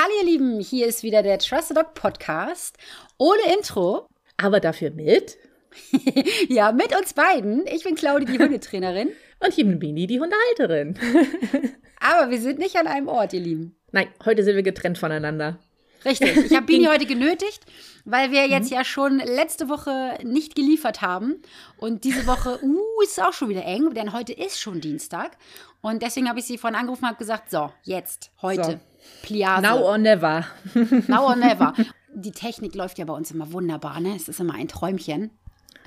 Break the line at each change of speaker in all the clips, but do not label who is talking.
Hallo ihr Lieben, hier ist wieder der Trusted Dog Podcast. Ohne Intro.
Aber dafür mit.
ja, mit uns beiden. Ich bin Claudi, die Hundetrainerin.
Und ich bin Bini, die Hundehalterin.
Aber wir sind nicht an einem Ort, ihr Lieben.
Nein, heute sind wir getrennt voneinander.
Richtig. Ich habe Bini heute genötigt, weil wir jetzt mhm. ja schon letzte Woche nicht geliefert haben. Und diese Woche, uh, ist auch schon wieder eng, denn heute ist schon Dienstag. Und deswegen habe ich sie vorhin angerufen und habe gesagt, so, jetzt, heute, so.
Pliase. Now or never.
Now or never. Die Technik läuft ja bei uns immer wunderbar, ne? Es ist immer ein Träumchen.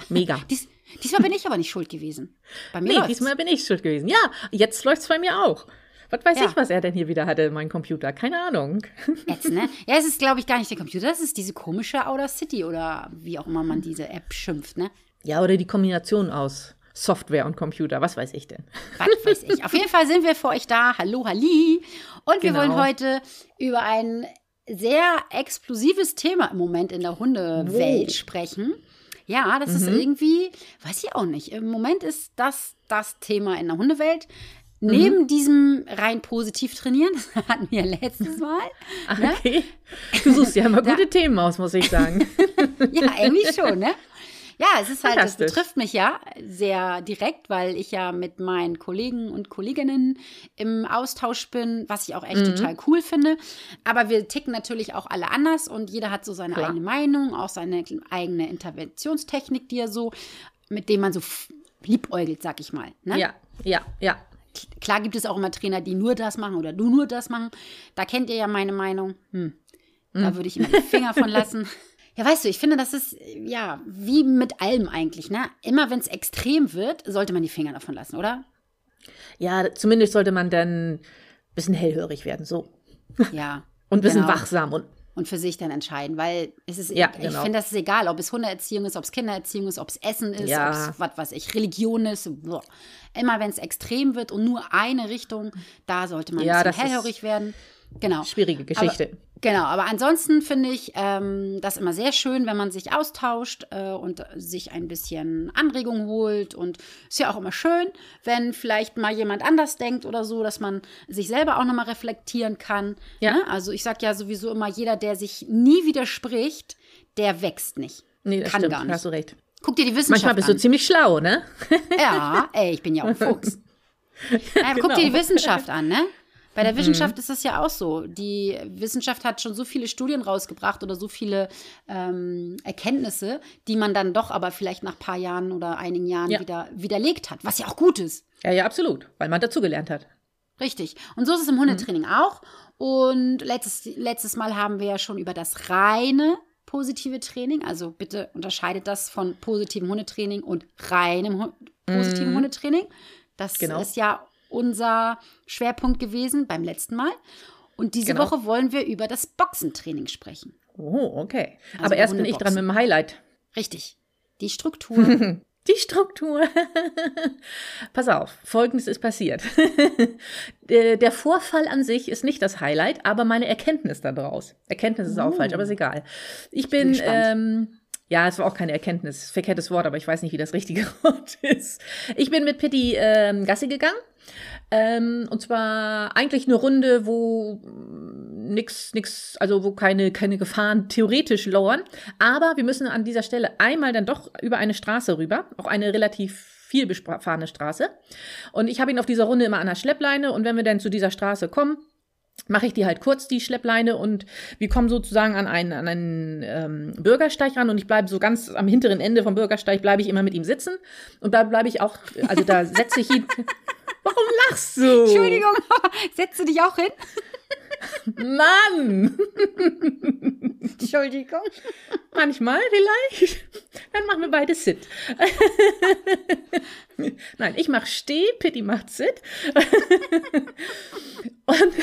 Mega.
Dies, diesmal bin ich aber nicht schuld gewesen.
Bei mir nee, läuft's. diesmal bin ich schuld gewesen. Ja, jetzt läuft es bei mir auch. Was weiß ja. ich, was er denn hier wieder hatte, mein Computer? Keine Ahnung.
Jetzt, ne? Ja, es ist, glaube ich, gar nicht der Computer, das ist diese komische Outer City oder wie auch immer man diese App schimpft, ne?
Ja, oder die Kombination aus Software und Computer, was weiß ich denn?
Was weiß ich. Auf jeden Fall sind wir für euch da. Hallo, Halli. Und wir genau. wollen heute über ein sehr explosives Thema im Moment in der Hundewelt oh. sprechen. Ja, das mhm. ist irgendwie, weiß ich auch nicht. Im Moment ist das das Thema in der Hundewelt. Neben mhm. diesem rein positiv trainieren, das hatten wir letztes Mal.
Ach, ne? okay. Du suchst ja immer gute Themen aus, muss ich sagen.
ja, irgendwie schon, ne? Ja, es ist halt, es betrifft mich ja sehr direkt, weil ich ja mit meinen Kollegen und Kolleginnen im Austausch bin, was ich auch echt mhm. total cool finde. Aber wir ticken natürlich auch alle anders und jeder hat so seine Klar. eigene Meinung, auch seine eigene Interventionstechnik, die er so, mit dem man so liebäugelt, sag ich mal. Ne?
Ja, ja, ja.
Klar gibt es auch immer Trainer, die nur das machen oder du nur das machen. Da kennt ihr ja meine Meinung. Hm. Da mhm. würde ich immer die Finger von lassen. Ja, weißt du, ich finde, das ist ja wie mit allem eigentlich, ne? Immer wenn es extrem wird, sollte man die Finger davon lassen, oder?
Ja, zumindest sollte man dann ein bisschen hellhörig werden, so.
Ja.
und ein bisschen genau. wachsam und
und für sich dann entscheiden, weil es ist, ja, ich genau. finde, das ist egal, ob es Hundeerziehung ist, ob es Kindererziehung ist, ob es Essen ist, ja. ob es, was weiß ich, Religion ist. Boah. Immer wenn es extrem wird und nur eine Richtung, da sollte man ja, ein bisschen hellhörig werden. Genau.
Schwierige Geschichte.
Aber, genau, aber ansonsten finde ich ähm, das immer sehr schön, wenn man sich austauscht äh, und sich ein bisschen Anregung holt. Und ist ja auch immer schön, wenn vielleicht mal jemand anders denkt oder so, dass man sich selber auch nochmal reflektieren kann. Ja. Ne? Also ich sage ja sowieso immer, jeder, der sich nie widerspricht, der wächst nicht.
Nee, das kann stimmt, gar nicht. Hast du recht.
Guck dir die Wissenschaft
an. Manchmal bist an. du ziemlich schlau, ne?
ja, ey, ich bin ja auch ein Fuchs. Ja, genau. Guck dir die Wissenschaft an, ne? Bei der mhm. Wissenschaft ist das ja auch so. Die Wissenschaft hat schon so viele Studien rausgebracht oder so viele ähm, Erkenntnisse, die man dann doch aber vielleicht nach ein paar Jahren oder einigen Jahren ja. wieder widerlegt hat, was ja auch gut ist.
Ja, ja, absolut, weil man dazugelernt hat.
Richtig. Und so ist es im Hundetraining mhm. auch. Und letztes, letztes Mal haben wir ja schon über das reine positive Training, also bitte unterscheidet das von positivem Hundetraining und reinem positiven mhm. Hundetraining. Das genau. ist ja unser Schwerpunkt gewesen beim letzten Mal. Und diese genau. Woche wollen wir über das Boxentraining sprechen.
Oh, okay. Also Aber erst bin ich dran mit dem Highlight.
Richtig. Die Struktur.
Die Struktur. Pass auf, folgendes ist passiert. Der Vorfall an sich ist nicht das Highlight, aber meine Erkenntnis daraus. Erkenntnis ist auch falsch, aber ist oh. egal. Ich bin, bin ähm, ja, es war auch keine Erkenntnis, verkehrtes Wort, aber ich weiß nicht, wie das richtige Wort ist. Ich bin mit Pitti ähm, Gassi gegangen ähm, und zwar eigentlich eine Runde, wo nix, nix, also wo keine, keine Gefahren theoretisch lauern. Aber wir müssen an dieser Stelle einmal dann doch über eine Straße rüber, auch eine relativ viel befahrene Straße. Und ich habe ihn auf dieser Runde immer an der Schleppleine und wenn wir dann zu dieser Straße kommen, mache ich die halt kurz, die Schleppleine, und wir kommen sozusagen an einen, an einen ähm, Bürgersteig ran und ich bleibe so ganz am hinteren Ende vom Bürgersteig, bleibe ich immer mit ihm sitzen und da bleibe ich auch, also da setze ich ihn. Warum lachst du?
Entschuldigung, setzt du dich auch hin?
Mann!
Entschuldigung.
Manchmal vielleicht. Dann machen wir beide Sit. Nein, ich mach Steh, Pitti macht Sit. Und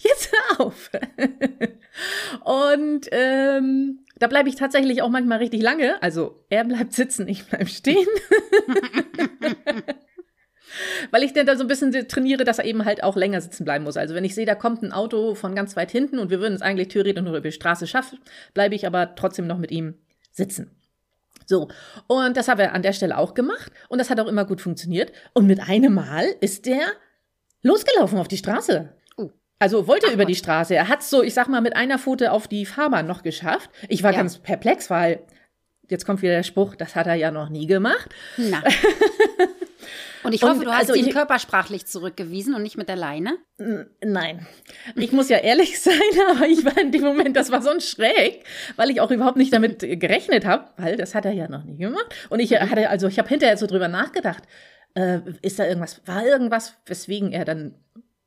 jetzt hör auf. Und ähm, da bleibe ich tatsächlich auch manchmal richtig lange. Also er bleibt sitzen, ich bleib stehen. Weil ich dann da so ein bisschen trainiere, dass er eben halt auch länger sitzen bleiben muss. Also wenn ich sehe, da kommt ein Auto von ganz weit hinten und wir würden es eigentlich theoretisch nur über die Straße schaffen, bleibe ich aber trotzdem noch mit ihm sitzen. So, und das haben wir an der Stelle auch gemacht und das hat auch immer gut funktioniert. Und mit einem Mal ist der losgelaufen auf die Straße.
Oh.
Also wollte Ach, über die Straße. Er hat so, ich sag mal, mit einer Pfote auf die Fahrbahn noch geschafft. Ich war ja. ganz perplex, weil jetzt kommt wieder der Spruch, das hat er ja noch nie gemacht.
Na. Und ich hoffe, und, du hast also ihn ich, körpersprachlich zurückgewiesen und nicht mit der Leine.
Nein. Ich muss ja ehrlich sein, aber ich war in dem Moment, das war so schräg, weil ich auch überhaupt nicht damit gerechnet habe, weil das hat er ja noch nie gemacht. Und ich hatte, also ich habe hinterher so drüber nachgedacht, äh, ist da irgendwas, war irgendwas, weswegen er dann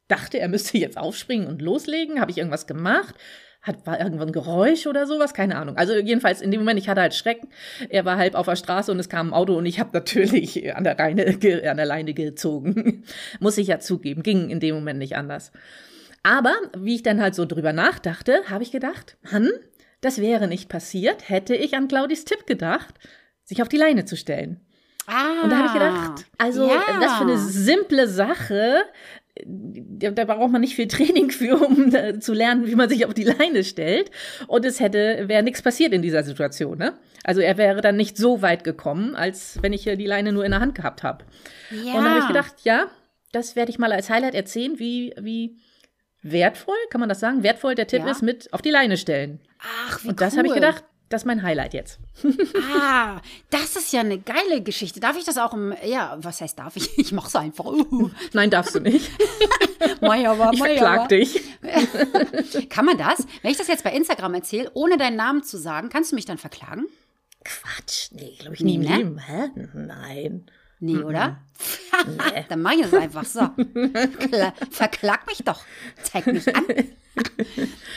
dachte, er müsste jetzt aufspringen und loslegen? Habe ich irgendwas gemacht? Hat, war irgendwann ein Geräusch oder sowas? Keine Ahnung. Also jedenfalls in dem Moment, ich hatte halt Schrecken. Er war halb auf der Straße und es kam ein Auto und ich habe natürlich an der, Reine, an der Leine gezogen. Muss ich ja zugeben. Ging in dem Moment nicht anders. Aber wie ich dann halt so drüber nachdachte, habe ich gedacht, Mann, das wäre nicht passiert, hätte ich an Claudis Tipp gedacht, sich auf die Leine zu stellen.
Ah,
und da habe ich gedacht, also ja. was für eine simple Sache, da, da braucht man nicht viel Training für, um zu lernen, wie man sich auf die Leine stellt. Und es hätte, wäre nichts passiert in dieser Situation, ne? Also er wäre dann nicht so weit gekommen, als wenn ich die Leine nur in der Hand gehabt habe. Ja. Und dann habe ich gedacht, ja, das werde ich mal als Highlight erzählen, wie, wie wertvoll, kann man das sagen? Wertvoll der Tipp ja. ist mit auf die Leine stellen.
Ach, wie
Und das cool. habe ich gedacht, das ist mein Highlight jetzt.
ah, das ist ja eine geile Geschichte. Darf ich das auch im, ja, was heißt darf ich? Ich mach's einfach. Uh.
Nein, darfst du nicht.
Meier
ich verklag dich.
Kann man das? Wenn ich das jetzt bei Instagram erzähle, ohne deinen Namen zu sagen, kannst du mich dann verklagen?
Quatsch, nee, glaube ich nee, nicht. Ne? Hä? Nein.
Nee, oder? Nee. Dann mach ich es einfach so. Verklag mich doch. Zeig mich an.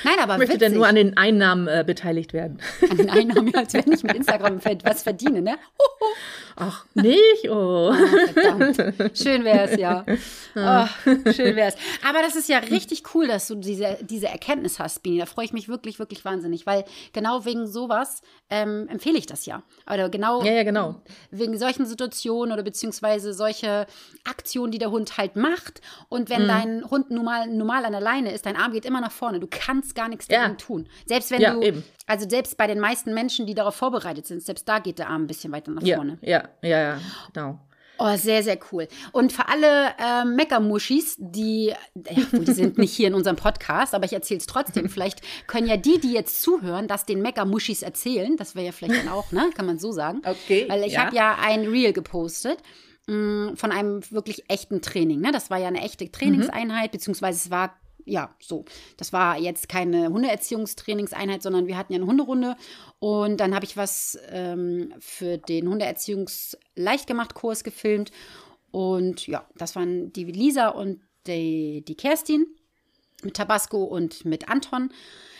Nein, aber
ich möchte
witzig.
denn nur an den Einnahmen äh, beteiligt werden.
An den Einnahmen, als wenn ich mit Instagram was verdiene, ne?
Ach, nicht? Oh. oh
verdammt. Schön wäre es, ja. Oh, schön wäre es. Aber das ist ja richtig cool, dass du diese, diese Erkenntnis hast, Bini. Da freue ich mich wirklich, wirklich wahnsinnig, weil genau wegen sowas ähm, empfehle ich das ja. Oder genau,
ja, ja, genau
wegen solchen Situationen oder beziehungsweise solche Aktionen, die der Hund halt macht. Und wenn mhm. dein Hund normal, normal an der Leine ist, dein Arm geht immer nach vorne. Du kannst gar nichts dagegen ja. tun. Selbst wenn ja, du, eben. also selbst bei den meisten Menschen, die darauf vorbereitet sind, selbst da geht der Arm ein bisschen weiter nach
ja,
vorne.
Ja, ja, ja, genau.
Oh, sehr, sehr cool. Und für alle äh, Meckermuschis, die, ja, die sind nicht hier in unserem Podcast, aber ich erzähle es trotzdem. Vielleicht können ja die, die jetzt zuhören, das den Meckermuschis erzählen. Das wäre ja vielleicht dann auch, ne? Kann man so sagen.
Okay.
Weil ich ja. habe ja ein Reel gepostet mh, mm, von einem wirklich echten Training. Ne? Das war ja eine echte Trainingseinheit, mhm. beziehungsweise es war ja, so. Das war jetzt keine Hundeerziehungstrainingseinheit, sondern wir hatten ja eine Hunderunde. Und dann habe ich was ähm, für den Hundeerziehungs-Leichtgemacht-Kurs gefilmt. Und ja, das waren die Lisa und die, die Kerstin mit Tabasco und mit Anton.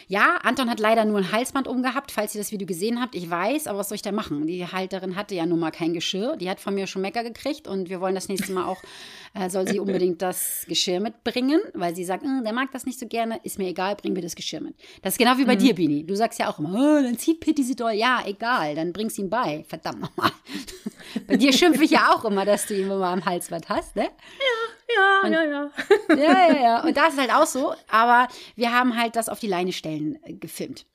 Ja, Anton hat leider nur ein Halsband umgehabt, falls ihr das Video gesehen habt. Ich weiß, aber was soll ich da machen? Die Halterin hatte ja nun mal kein Geschirr. Die hat von mir schon Mecker gekriegt und wir wollen das nächste Mal auch, äh, soll sie unbedingt das Geschirr mitbringen, weil sie sagt, hm, der mag das nicht so gerne. Ist mir egal, bring mir das Geschirr mit. Das ist genau wie bei mhm. dir, Bini. Du sagst ja auch immer, oh, dann zieht Pitti sie doll. Ja, egal, dann bring's ihm bei. Verdammt nochmal. bei dir schimpfe ich ja auch immer, dass du ihn immer am Halsband hast, ne?
Ja. Ja,
und,
ja, ja.
ja, ja, ja. Und das ist halt auch so. Aber wir haben halt das auf die Leine stellen äh, gefilmt.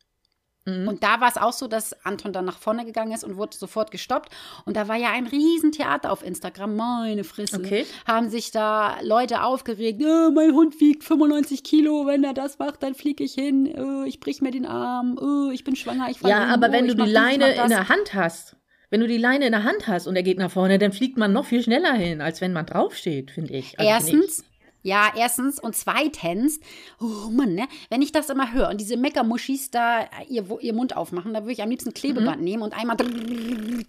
Mhm. Und da war es auch so, dass Anton dann nach vorne gegangen ist und wurde sofort gestoppt. Und da war ja ein Riesentheater auf Instagram. Meine Fresse.
Okay.
Haben sich da Leute aufgeregt. Oh, mein Hund wiegt 95 Kilo. Wenn er das macht, dann fliege ich hin. Oh, ich brich mir den Arm. Oh, ich bin schwanger. Ich
ja, aber wenn du die Leine in der Hand hast, wenn du die Leine in der Hand hast und er geht nach vorne, dann fliegt man noch viel schneller hin, als wenn man draufsteht, finde ich.
Also Erstens. Ja, erstens. Und zweitens, oh Mann, ne? Wenn ich das immer höre und diese Meckermuschis da ihr, ihr Mund aufmachen, da würde ich am liebsten Klebeband mhm. nehmen und einmal rumlaufen.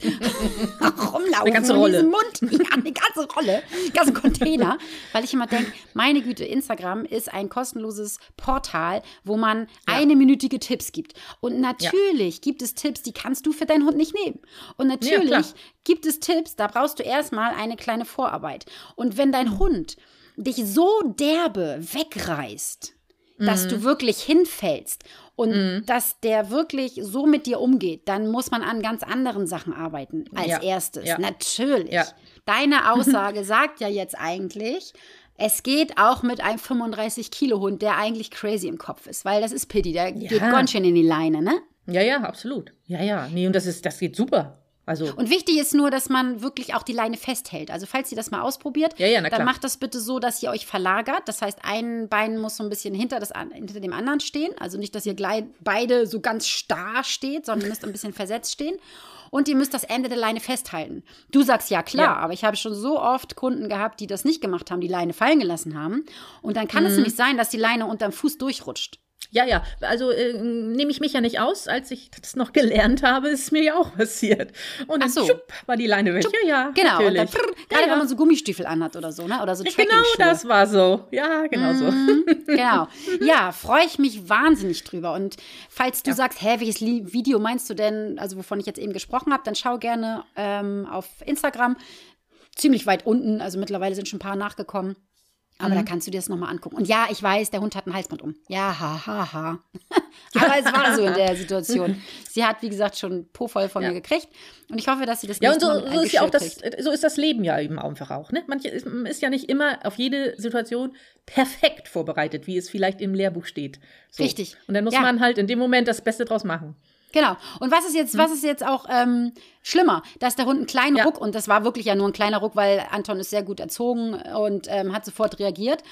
Eine ganze Rolle.
Mund. Ja, eine ganze Rolle. Einen ganzen Container. weil ich immer denke, meine Güte, Instagram ist ein kostenloses Portal, wo man ja. eine Tipps gibt. Und natürlich ja. gibt es Tipps, die kannst du für deinen Hund nicht nehmen. Und natürlich ja, gibt es Tipps, da brauchst du erstmal eine kleine Vorarbeit. Und wenn dein Hund dich so derbe wegreißt, dass du mhm. wirklich hinfällst und mhm. dass der wirklich so mit dir umgeht, dann muss man an ganz anderen Sachen arbeiten als ja. erstes. Ja. Natürlich. Ja. Deine Aussage sagt ja jetzt eigentlich, es geht auch mit einem 35-Kilo-Hund, der eigentlich crazy im Kopf ist, weil das ist Pity, der geht ganz schön in die Leine, ne?
Ja, ja, absolut. Ja, ja. Nee, und das ist, das geht super. Also
und wichtig ist nur, dass man wirklich auch die Leine festhält. Also falls ihr das mal ausprobiert,
ja, ja,
dann macht das bitte so, dass ihr euch verlagert. Das heißt, ein Bein muss so ein bisschen hinter, das, hinter dem anderen stehen. Also nicht, dass ihr gleich beide so ganz starr steht, sondern ihr müsst ein bisschen versetzt stehen. Und ihr müsst das Ende der Leine festhalten. Du sagst ja klar, ja. aber ich habe schon so oft Kunden gehabt, die das nicht gemacht haben, die Leine fallen gelassen haben. Und dann kann mhm. es nämlich sein, dass die Leine unterm Fuß durchrutscht.
Ja, ja, also äh, nehme ich mich ja nicht aus. Als ich das noch gelernt habe, ist mir ja auch passiert. Und dann so. schupp, war die Leine weg. Schupp. Ja, ja,
genau. Natürlich. Und dann, prr, gerade ja, wenn man so Gummistiefel anhat oder so, ne? Oder so
Genau das war so. Ja, genau so.
Mhm, genau. Ja, freue ich mich wahnsinnig drüber. Und falls du ja. sagst, hä, welches Video meinst du denn, also wovon ich jetzt eben gesprochen habe, dann schau gerne ähm, auf Instagram. Ziemlich weit unten, also mittlerweile sind schon ein paar nachgekommen. Aber mhm. da kannst du dir das nochmal angucken. Und ja, ich weiß, der Hund hat ein Halsband um. Ja, ha, ha, ha. Aber es war so in der Situation. Sie hat, wie gesagt, schon Po voll von ja. mir gekriegt. Und ich hoffe, dass sie das
Ja, und so, so ist ja auch das, so ist das Leben ja eben einfach auch. Ne? Manche ist, ist, ja nicht immer auf jede Situation perfekt vorbereitet, wie es vielleicht im Lehrbuch steht. So.
Richtig.
Und dann muss ja. man halt in dem Moment das Beste draus machen.
Genau. Und was ist jetzt, was ist jetzt auch ähm, schlimmer, dass der Hund einen kleinen ja. Ruck, und das war wirklich ja nur ein kleiner Ruck, weil Anton ist sehr gut erzogen und ähm, hat sofort reagiert,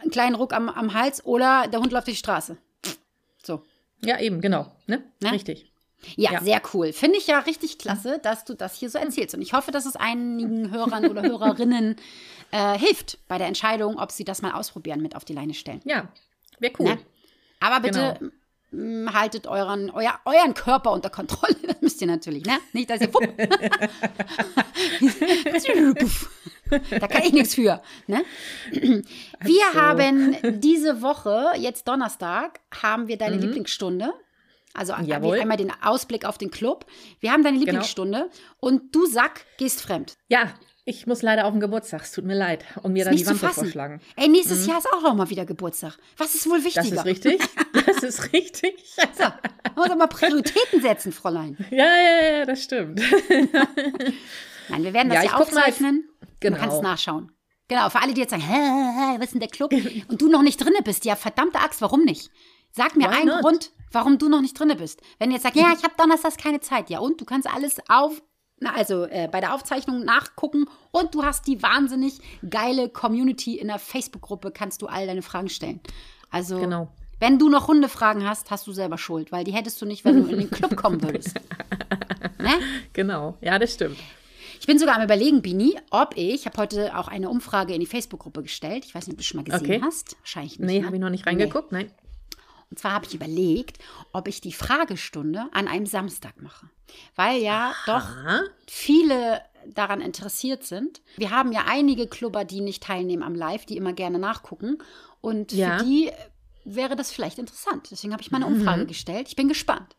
einen kleinen Ruck am, am Hals oder der Hund läuft durch die Straße. So.
Ja, eben, genau. Ne? ne? Richtig.
Ja, ja, sehr cool. Finde ich ja richtig klasse, dass du das hier so erzählst. Und ich hoffe, dass es einigen Hörern oder Hörerinnen äh, hilft bei der Entscheidung, ob sie das mal ausprobieren mit auf die Leine stellen.
Ja, wäre cool. Ne?
Aber bitte genau haltet euren, euer, euren Körper unter Kontrolle. Das müsst ihr natürlich, ne? Nicht, dass ihr. da kann ich nichts für. Ne? Wir also. haben diese Woche, jetzt Donnerstag, haben wir deine mhm. Lieblingsstunde. Also Jawohl. einmal den Ausblick auf den Club. Wir haben deine genau. Lieblingsstunde genau. und du Sack gehst fremd.
Ja, ich muss leider auf den Geburtstag, es tut mir leid. Und mir ist dann die Wand vorschlagen.
Ey, nächstes mhm. Jahr ist auch noch mal wieder Geburtstag. Was ist wohl wichtiger?
Das ist richtig. Das ist richtig.
so, man muss doch mal Prioritäten setzen, Fräulein.
Ja, ja, ja, das stimmt.
Nein, wir werden das ja, ja aufzeichnen. Genau. Man kann es nachschauen. Genau, für alle, die jetzt sagen, hä, hä, was ist denn der Club? Und du noch nicht drinne bist, ja, verdammte Axt, warum nicht? Sag mir Why einen not? Grund, warum du noch nicht drinne bist. Wenn du jetzt sagst, ja, ich habe donnerstags keine Zeit, ja, und du kannst alles auf na, also äh, bei der Aufzeichnung nachgucken und du hast die wahnsinnig geile Community in der Facebook-Gruppe, kannst du all deine Fragen stellen. Also, genau. wenn du noch Hundefragen hast, hast du selber Schuld, weil die hättest du nicht, wenn du in den Club kommen würdest.
ne? Genau, ja, das stimmt.
Ich bin sogar am überlegen, Bini, ob ich, ich habe heute auch eine Umfrage in die Facebook-Gruppe gestellt. Ich weiß nicht, ob du schon mal gesehen okay. hast.
Wahrscheinlich nicht. Nee, ne? habe ich noch nicht reingeguckt, nee. nein.
Und zwar habe ich überlegt, ob ich die Fragestunde an einem Samstag mache. Weil ja Aha. doch viele daran interessiert sind. Wir haben ja einige Clubber, die nicht teilnehmen am Live, die immer gerne nachgucken. Und ja. für die wäre das vielleicht interessant. Deswegen habe ich mal eine Umfrage mhm. gestellt. Ich bin gespannt.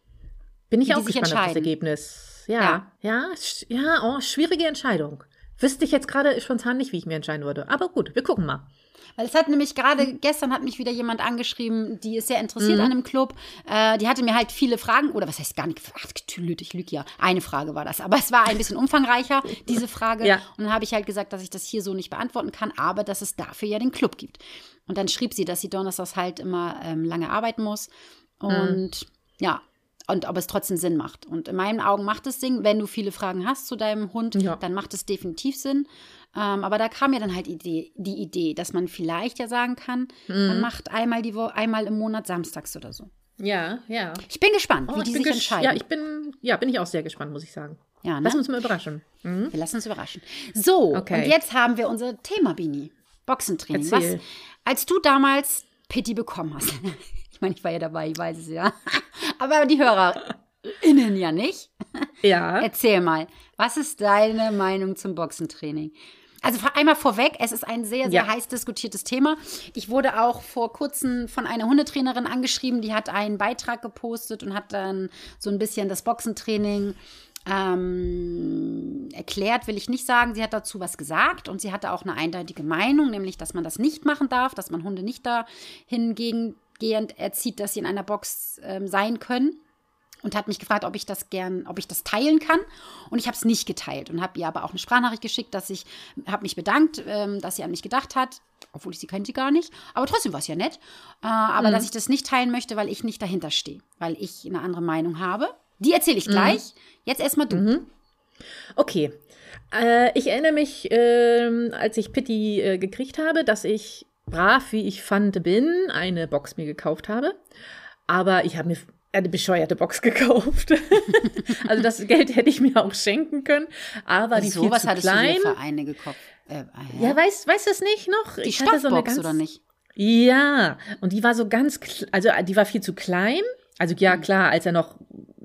Bin ich auch gespannt auf das Ergebnis. Ja, ja, ja, ja oh, schwierige Entscheidung. Wüsste ich jetzt gerade spontan nicht, wie ich mir entscheiden würde. Aber gut, wir gucken mal.
Weil es hat nämlich gerade, mhm. gestern hat mich wieder jemand angeschrieben, die ist sehr interessiert mhm. an einem Club. Äh, die hatte mir halt viele Fragen, oder was heißt gar nicht, ach, ich lüge ja. Eine Frage war das. Aber es war ein bisschen umfangreicher, diese Frage. Ja. Und dann habe ich halt gesagt, dass ich das hier so nicht beantworten kann, aber dass es dafür ja den Club gibt. Und dann schrieb sie, dass sie donnerstags halt immer ähm, lange arbeiten muss. Mhm. Und mhm. ja, und ob es trotzdem Sinn macht. Und in meinen Augen macht es Sinn, wenn du viele Fragen hast zu deinem Hund, ja. dann macht es definitiv Sinn. Ähm, aber da kam mir dann halt Idee, die Idee, dass man vielleicht ja sagen kann, mhm. man macht einmal die Woche, einmal im Monat samstags oder so.
Ja, ja.
Ich bin gespannt, oh, wie die sich entscheiden.
Ja, ich bin, ja, bin ich auch sehr gespannt, muss ich sagen. Ja, ne? Lass uns mal überraschen.
Mhm. Wir lassen uns überraschen. So, okay. und jetzt haben wir unser Thema, Bini. Boxentraining. Erzähl. Was, als du damals Pitti bekommen hast. ich meine, ich war ja dabei, ich weiß es ja. Aber die HörerInnen ja nicht.
Ja.
Erzähl mal, was ist deine Meinung zum Boxentraining? Also einmal vorweg, es ist ein sehr, sehr ja. heiß diskutiertes Thema. Ich wurde auch vor kurzem von einer Hundetrainerin angeschrieben, die hat einen Beitrag gepostet und hat dann so ein bisschen das Boxentraining ähm, erklärt, will ich nicht sagen. Sie hat dazu was gesagt und sie hatte auch eine eindeutige Meinung, nämlich, dass man das nicht machen darf, dass man Hunde nicht dahin gehend erzieht, dass sie in einer Box ähm, sein können und hat mich gefragt, ob ich das gern, ob ich das teilen kann. Und ich habe es nicht geteilt und habe ihr aber auch eine Sprachnachricht geschickt, dass ich, habe mich bedankt, ähm, dass sie an mich gedacht hat, obwohl ich sie kannte gar nicht. Aber trotzdem war es ja nett. Äh, aber mhm. dass ich das nicht teilen möchte, weil ich nicht dahinter stehe, weil ich eine andere Meinung habe. Die erzähle ich mhm. gleich. Mhm. Jetzt erstmal du. Mhm.
Okay. Äh, ich erinnere mich, äh, als ich Pitti äh, gekriegt habe, dass ich brav, wie ich fand, bin, eine Box mir gekauft habe. Aber ich habe mir eine bescheuerte Box gekauft. also das Geld hätte ich mir auch schenken können, aber die
so
viel
was
zu
hattest
klein.
du dir für eine gekauft? Äh,
ja, weißt weißt du es nicht noch?
die
ich
Stoffbox
so eine ganz,
oder nicht?
Ja, und die war so ganz, also äh, die war viel zu klein. Also ja,
Mhm.
klar, als er noch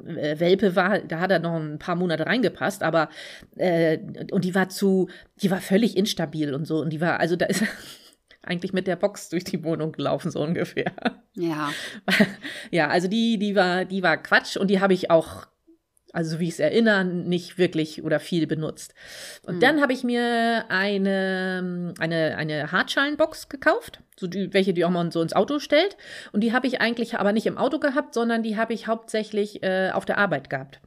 äh, Welpe war, da hat er noch ein paar Monate reingepasst, aber äh, und die war zu, die war völlig instabil und so und die war, also da ist er eigentlich mit der Box durch die Wohnung gelaufen so ungefähr.
Ja.
ja, also die, die war, die war Quatsch und die habe ich auch, also so wie ich es erinnere, nicht wirklich oder viel benutzt. Und dann habe ich mir eine, eine, eine Hartschalenbox gekauft, so die, welche die auch mal so ins Auto stellt. Und die habe ich eigentlich aber nicht im Auto gehabt, sondern die habe ich hauptsächlich äh, auf der Arbeit gehabt.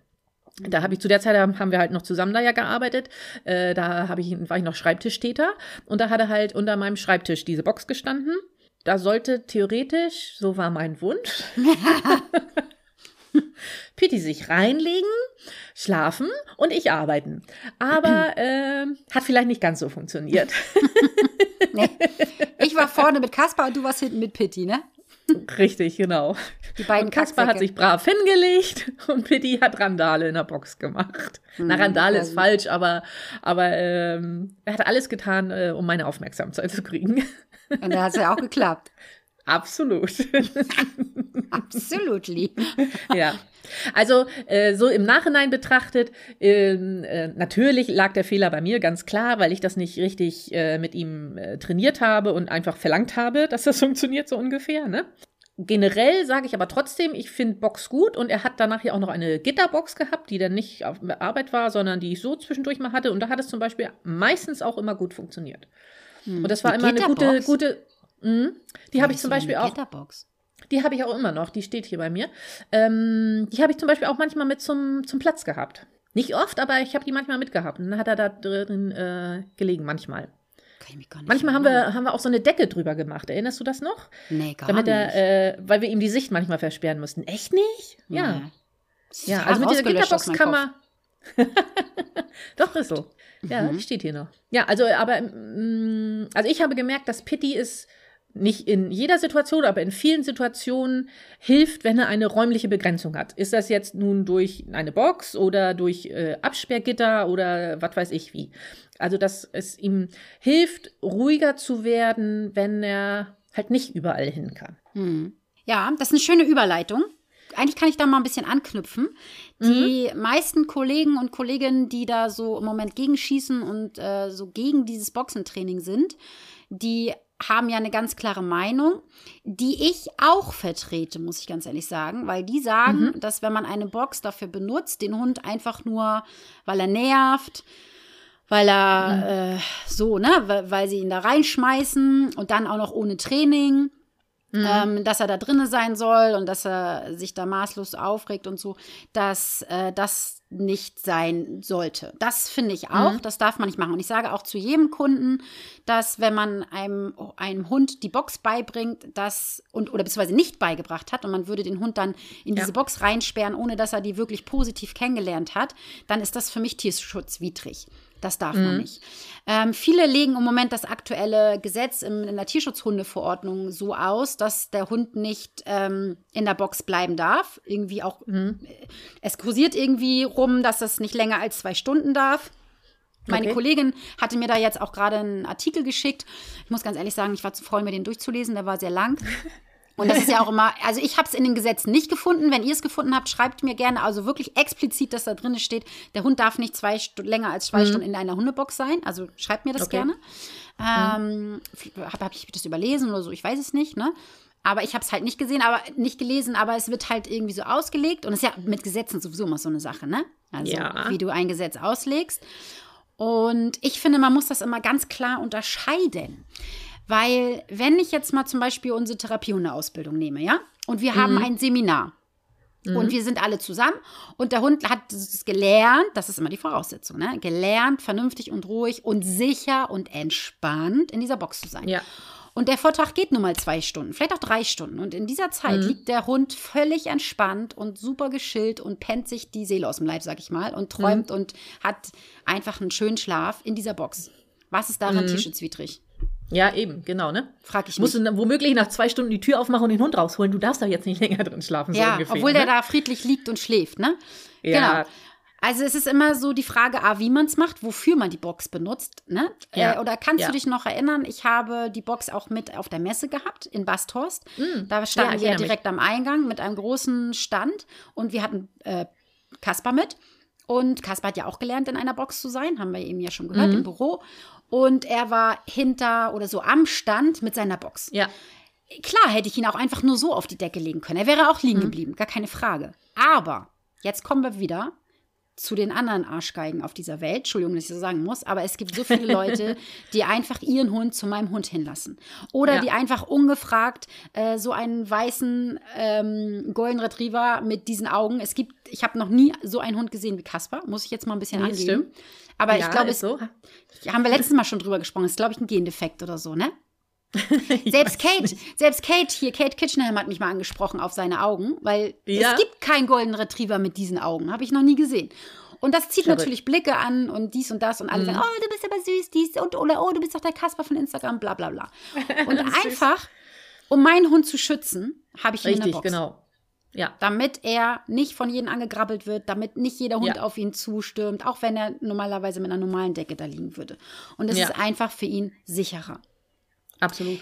Da habe ich zu der Zeit haben haben wir halt noch zusammen da ja gearbeitet. Äh, da habe ich war ich noch Schreibtischtäter und da hatte halt unter meinem Schreibtisch diese Box gestanden. Da sollte theoretisch, so war mein Wunsch, Pitti sich reinlegen, schlafen und ich arbeiten. Aber äh, hat vielleicht nicht ganz so funktioniert.
Nee. Ich war vorne mit Kaspar und du warst hinten mit Pitti, ne?
Richtig, genau.
Die beiden
Und Kaspar hat sich brav hingelegt und Pitti hat Randale in der Box gemacht. Na, Randale ist falsch, aber, aber ähm, er hat alles getan, äh, um meine Aufmerksamkeit zu kriegen.
Und da hat es ja auch geklappt.
Absolut.
Absolutely.
ja. Also äh, so im Nachhinein betrachtet, ähm, äh, natürlich lag der Fehler bei mir, ganz klar, weil ich das nicht richtig äh, mit ihm äh, trainiert habe und einfach verlangt habe, dass das funktioniert, so ungefähr. Ne? Generell sage ich aber trotzdem, ich finde Box gut und er hat danach ja auch noch eine Gitterbox gehabt, die dann nicht auf Arbeit war, sondern die ich so zwischendurch mal hatte und da hat es zum Beispiel meistens auch immer gut funktioniert. Und das war immer eine gute, gute. Mh, die habe ich
So
zum
eine
Beispiel auch. Die habe ich auch immer noch, die steht hier bei mir. Ähm, die habe ich zum Beispiel auch manchmal mit zum, zum Platz gehabt. Nicht oft, aber ich habe die manchmal mitgehabt. Und dann hat er da drin äh, gelegen, manchmal.
Nicht
Manchmal haben wir, haben wir auch so eine Decke drüber gemacht. Erinnerst du das noch?
Nee, gar
Damit
nicht.
er, äh, weil wir ihm die Sicht manchmal versperren mussten. Echt nicht? Ja.
Nee.
Ja, also mit dieser Gitterbox kann man. Doch, ist so. Ja,
Mhm.
die steht hier noch. Ja, also, aber, mm, also ich habe gemerkt, dass Pitti ist nicht in jeder Situation, aber in vielen Situationen hilft, wenn er eine räumliche Begrenzung hat. Ist das jetzt nun durch eine Box oder durch äh, Absperrgitter oder was weiß ich wie. Also, dass es ihm hilft, ruhiger zu werden, wenn er halt nicht überall hin kann.
Hm. Ja, das ist eine schöne Überleitung. Eigentlich kann ich da mal ein bisschen anknüpfen. Die
Mhm.
meisten Kollegen und Kolleginnen, die da so im Moment gegenschießen und äh, so gegen dieses Boxentraining sind, die haben ja eine ganz klare Meinung, die ich auch vertrete, muss ich ganz ehrlich sagen, weil die sagen,
Mhm.
dass wenn man eine Box dafür benutzt, den Hund einfach nur, weil er nervt, weil er äh, so, ne, weil, weil sie ihn da reinschmeißen und dann auch noch ohne Training, ähm, dass er da drinne sein soll und dass er sich da maßlos aufregt und so, dass äh, das nicht sein sollte. Das finde ich auch, das darf man nicht machen. Und ich sage auch zu jedem Kunden, dass wenn man einem, einem Hund die Box beibringt, das und oder beziehungsweise nicht beigebracht hat und man würde den Hund dann in diese
Ja.
Box reinsperren, ohne dass er die wirklich positiv kennengelernt hat, dann ist das für mich tierschutzwidrig. Das darf man nicht. Ähm, viele legen im Moment das aktuelle Gesetz im, in der Tierschutzhundeverordnung so aus, dass der Hund nicht ähm, in der Box bleiben darf. Irgendwie auch, äh, es kursiert irgendwie rum, dass es nicht länger als zwei Stunden darf. Meine
Okay.
Kollegin hatte mir da jetzt auch gerade einen Artikel geschickt. Ich muss ganz ehrlich sagen, ich war zu faul, mir den durchzulesen. Der war sehr lang. Und das ist ja auch immer, also ich habe es in den Gesetzen nicht gefunden. Wenn ihr es gefunden habt, schreibt mir gerne, also wirklich explizit, dass da drin steht, der Hund darf nicht zwei Stu länger als zwei Stunden in einer Hundebox sein. Also schreibt mir das
Okay.
gerne. Ähm, Habe hab ich das überlesen oder so, ich weiß es nicht, ne? Aber ich habe es halt nicht gesehen, aber nicht gelesen, aber es wird halt irgendwie so ausgelegt. Und es ist ja mit Gesetzen sowieso immer so eine Sache, ne? Also
Ja.
wie du ein Gesetz auslegst. Und ich finde, man muss das immer ganz klar unterscheiden. Weil, wenn ich jetzt mal zum Beispiel unsere Therapiehundeausbildung nehme, ja, und wir haben ein Seminar und wir sind alle zusammen und der Hund hat es gelernt, das ist immer die Voraussetzung, ne? gelernt, vernünftig und ruhig und sicher und entspannt in dieser Box zu sein.
Ja.
Und der Vortrag geht nun mal zwei Stunden, vielleicht auch drei Stunden. Und in dieser Zeit mhm. liegt der Hund völlig entspannt und super geschillt und pennt sich die Seele aus dem Leib, sag ich mal, und träumt mhm. und hat einfach einen schönen Schlaf in dieser Box. Was ist daran mhm. tierschutzwidrig?
Ja, eben, genau, ne?
Frag ich
mich. Musst du womöglich nach zwei Stunden die Tür aufmachen und den Hund rausholen. Du darfst da jetzt nicht länger drin schlafen,
so ja, ungefähr. Obwohl ne? der da friedlich liegt und schläft, ne? Ja. Genau. Also es ist immer so die Frage, A, wie man es macht, wofür man die Box benutzt. Ne? Ja. Äh, oder kannst ja. du dich noch erinnern, ich habe die Box auch mit auf der Messe gehabt in Basthorst. Mm. Da standen ja, wir direkt mich. am Eingang mit einem großen Stand und wir hatten äh, Kasper mit. Und Kasper hat ja auch gelernt, in einer Box zu sein, haben wir eben ja schon gehört, mhm. im Büro. Und er war hinter oder so am Stand mit seiner Box.
Ja.
Klar hätte ich ihn auch einfach nur so auf die Decke legen können. Er wäre auch liegen mhm. geblieben, gar keine Frage. Aber jetzt kommen wir wieder zu den anderen Arschgeigen auf dieser Welt. Entschuldigung, dass ich so sagen muss, aber es gibt so viele Leute, die einfach ihren Hund zu meinem Hund hinlassen. Oder ja. die einfach ungefragt äh, so einen weißen ähm, Golden Retriever mit diesen Augen. Es gibt, ich habe noch nie so einen Hund gesehen wie Kasper, muss ich jetzt mal ein bisschen nee, angeben. Stimmt. Aber ja, ich glaube, so. haben wir letztes Mal schon drüber gesprochen. Es ist, glaube ich, ein Gendefekt oder so, ne? selbst Kate, selbst Kate hier, Kate Kitchenham hat mich mal angesprochen auf seine Augen, weil ja. es gibt keinen Golden Retriever mit diesen Augen, habe ich noch nie gesehen. Und das zieht natürlich Blicke an und dies und das und alle mhm. sagen, oh, du bist aber süß, dies und oder oh, du bist doch der Kasper von Instagram, bla bla bla. Und einfach, um meinen Hund zu schützen, habe ich ihn Richtig, in der Box.
genau. Ja.
Damit er nicht von jedem angegrabbelt wird, damit nicht jeder Hund ja. auf ihn zustürmt, auch wenn er normalerweise mit einer normalen Decke da liegen würde. Und es ja. ist einfach für ihn sicherer.
Absolut.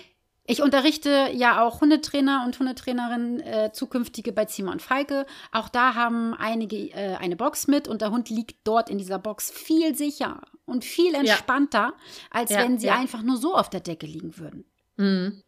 Ich unterrichte ja auch Hundetrainer und Hundetrainerinnen, äh, zukünftige bei Zimmer und Falke. Auch da haben einige äh, eine Box mit und der Hund liegt dort in dieser Box viel sicher und viel entspannter, ja. als wenn sie einfach nur so auf der Decke liegen würden. Mhm.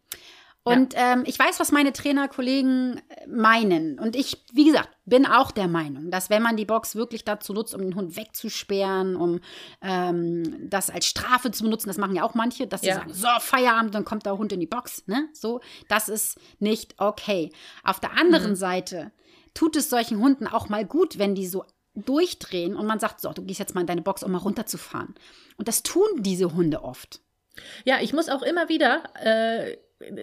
Und ja. ähm, ich weiß, was meine Trainerkollegen äh, meinen. Und ich, wie gesagt, bin auch der Meinung, dass wenn man die Box wirklich dazu nutzt, um den Hund wegzusperren, um ähm, das als Strafe zu benutzen, das machen ja auch manche, dass sie ja. sagen, so, Feierabend, dann kommt der Hund in die Box. Ne? So, das ist nicht okay. Auf der anderen mhm. Seite tut es solchen Hunden auch mal gut, wenn die so durchdrehen und man sagt, so, du gehst jetzt mal in deine Box, um mal runterzufahren. Und das tun diese Hunde oft.
Ja, ich muss auch immer wieder äh,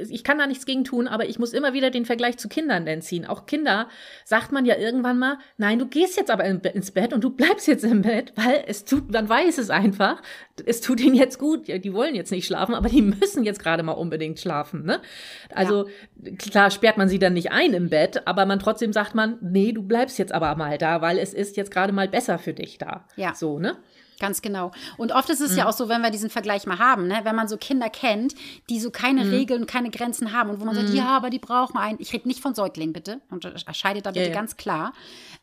ich kann da nichts gegen tun, aber ich muss immer wieder den Vergleich zu Kindern denn ziehen. Auch Kinder sagt man ja irgendwann mal, nein, du gehst jetzt aber ins Bett und du bleibst jetzt im Bett, weil es tut, man weiß es einfach, es tut ihnen jetzt gut. Ja, die wollen jetzt nicht schlafen, aber die müssen jetzt gerade mal unbedingt schlafen. Ne? Also ja. klar sperrt man sie dann nicht ein im Bett, aber man trotzdem sagt man, nee, du bleibst jetzt aber mal da, weil es ist jetzt gerade mal besser für dich da.
Ja.
So, ne?
Ganz genau. Und oft ist es mhm. ja auch so, wenn wir diesen Vergleich mal haben, ne? wenn man so Kinder kennt, die so keine mhm. Regeln und keine Grenzen haben und wo man mhm. sagt, ja, aber die brauchen einen. Ich rede nicht von Säuglingen, bitte. Und erscheidet da bitte ja, ja. ganz klar.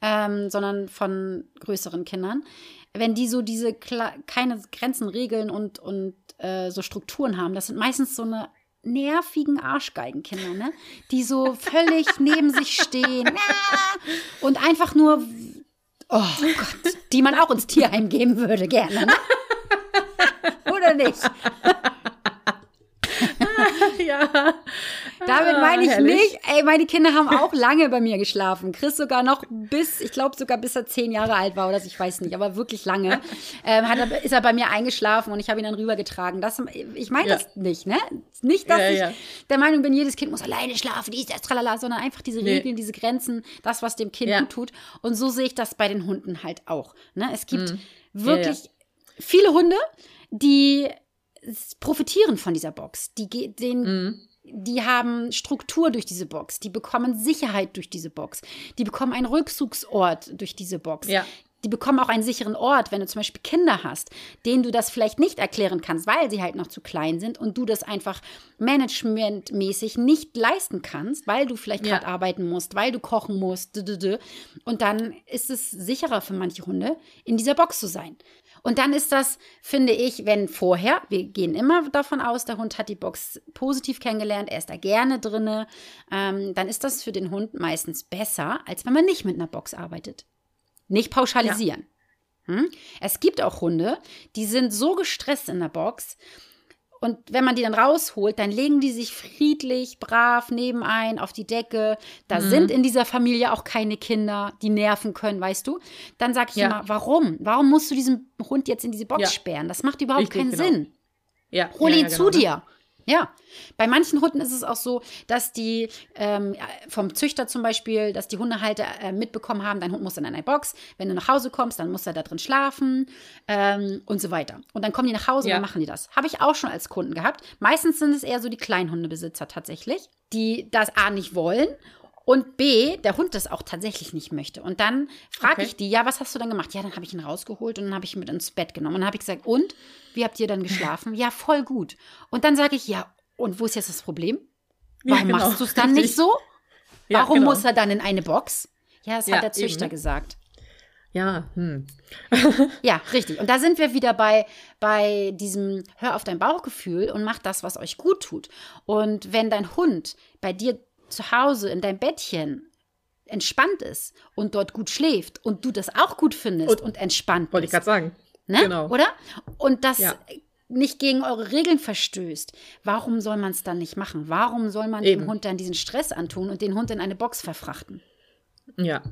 Ähm, sondern von größeren Kindern. Wenn die so diese keine Grenzen, Regeln und, und äh, so Strukturen haben, das sind meistens so eine nervigen Arschgeigenkinder, ne? Die so völlig neben sich stehen und einfach nur Oh Gott, die man auch ins Tierheim geben würde, gerne. Ne? Oder nicht?
Ja.
Damit meine ich ah, nicht, ey, meine Kinder haben auch lange bei mir geschlafen. Chris sogar noch bis, ich glaube sogar bis er zehn Jahre alt war oder so, ich weiß nicht, aber wirklich lange. Ähm, hat er, ist er bei mir eingeschlafen und ich habe ihn dann rübergetragen. Das, ich meine ja. das nicht, ne? Nicht, dass ja, ich ja. der Meinung bin, jedes Kind muss alleine schlafen, dies, das, tralala, sondern einfach diese nee. Regeln, diese Grenzen, das, was dem Kind gut tut. Und so sehe ich das bei den Hunden halt auch. Ne? Es gibt mhm. wirklich viele Hunde, die profitieren von dieser Box. Die, den, mhm. die haben Struktur durch diese Box. Die bekommen Sicherheit durch diese Box. Die bekommen einen Rückzugsort durch diese Box.
Ja.
Die bekommen auch einen sicheren Ort, wenn du zum Beispiel Kinder hast, denen du das vielleicht nicht erklären kannst, weil sie halt noch zu klein sind und du das einfach managementmäßig nicht leisten kannst, weil du vielleicht ja. gerade arbeiten musst, weil du kochen musst. Und dann ist es sicherer für manche Hunde, in dieser Box zu sein. Und dann ist das, finde ich, wenn vorher, wir gehen immer davon aus, der Hund hat die Box positiv kennengelernt, er ist da gerne drinne, ähm, dann ist das für den Hund meistens besser, als wenn man nicht mit einer Box arbeitet. Nicht pauschalisieren. Ja. Hm? Es gibt auch Hunde, die sind so gestresst in der Box, und wenn man die dann rausholt, dann legen die sich friedlich, brav nebenein auf die Decke. Da mhm. sind in dieser Familie auch keine Kinder, die nerven können, weißt du? Dann sage ich ja. immer, warum? Warum musst du diesen Hund jetzt in diese Box ja. sperren? Das macht überhaupt Richtig, keinen genau. Sinn. Ja. Hol ihn zu genau, ne? dir. Ja, bei manchen Hunden ist es auch so, dass die ähm, vom Züchter zum Beispiel, dass die Hundehalter äh, mitbekommen haben, dein Hund muss in einer Box. Wenn du nach Hause kommst, dann muss er da drin schlafen ähm, und so weiter. Und dann kommen die nach Hause ja. und dann machen die das. Habe ich auch schon als Kunden gehabt. Meistens sind es eher so die Kleinhundebesitzer tatsächlich, die das A nicht wollen und B, der Hund das auch tatsächlich nicht möchte. Und dann frage okay. ich die, ja, was hast du dann gemacht? Ja, dann habe ich ihn rausgeholt und dann habe ich ihn mit ins Bett genommen. Und dann habe ich gesagt, und? Wie habt ihr dann geschlafen? ja, voll gut. Und dann sage ich, ja, und wo ist jetzt das Problem? Warum ja, genau. machst du es dann nicht so? Warum genau. muss er dann in eine Box? Ja, das ja, hat der Züchter eben. gesagt.
Ja, hm.
ja, richtig. Und da sind wir wieder bei, bei diesem Hör auf dein Bauchgefühl und mach das, was euch gut tut. Und wenn dein Hund bei dir zu Hause in deinem Bettchen entspannt ist und dort gut schläft und du das auch gut findest und, und entspannt
Wollte ich gerade sagen.
Ne? Genau. Oder? Und das ja. nicht gegen eure Regeln verstößt. Warum soll man es dann nicht machen? Warum soll man Eben. dem Hund dann diesen Stress antun und den Hund in eine Box verfrachten?
Ja.